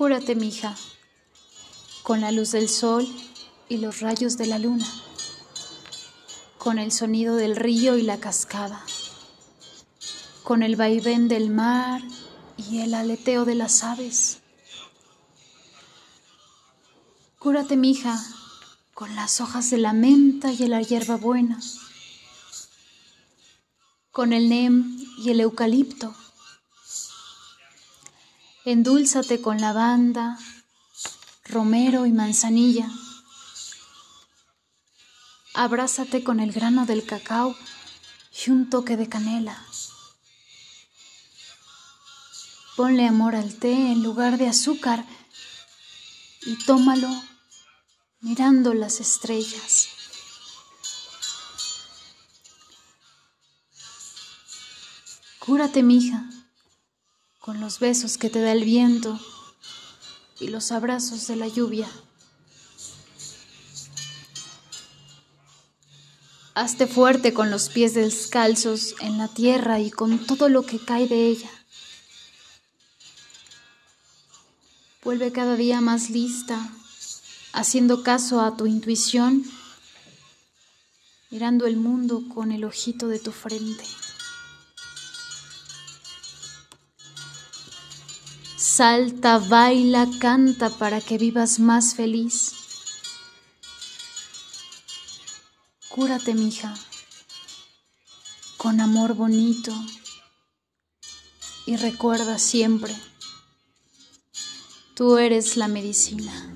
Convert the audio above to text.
Cúrate, mija, con la luz del sol y los rayos de la luna, con el sonido del río y la cascada, con el vaivén del mar y el aleteo de las aves. Cúrate, mija, con las hojas de la menta y la hierbabuena, con el nem y el eucalipto. Endúlzate con lavanda, romero y manzanilla. Abrázate con el grano del cacao y un toque de canela. Ponle amor al té en lugar de azúcar y tómalo mirando las estrellas. Cúrate, mija, con los besos que te da el viento y los abrazos de la lluvia. Hazte fuerte con los pies descalzos en la tierra y con todo lo que cae de ella. Vuelve cada día más lista haciendo caso a tu intuición, mirando el mundo con el ojito de tu frente. Salta, baila, canta para que vivas más feliz. Cúrate, mija, con amor bonito y recuerda siempre, tú eres la medicina.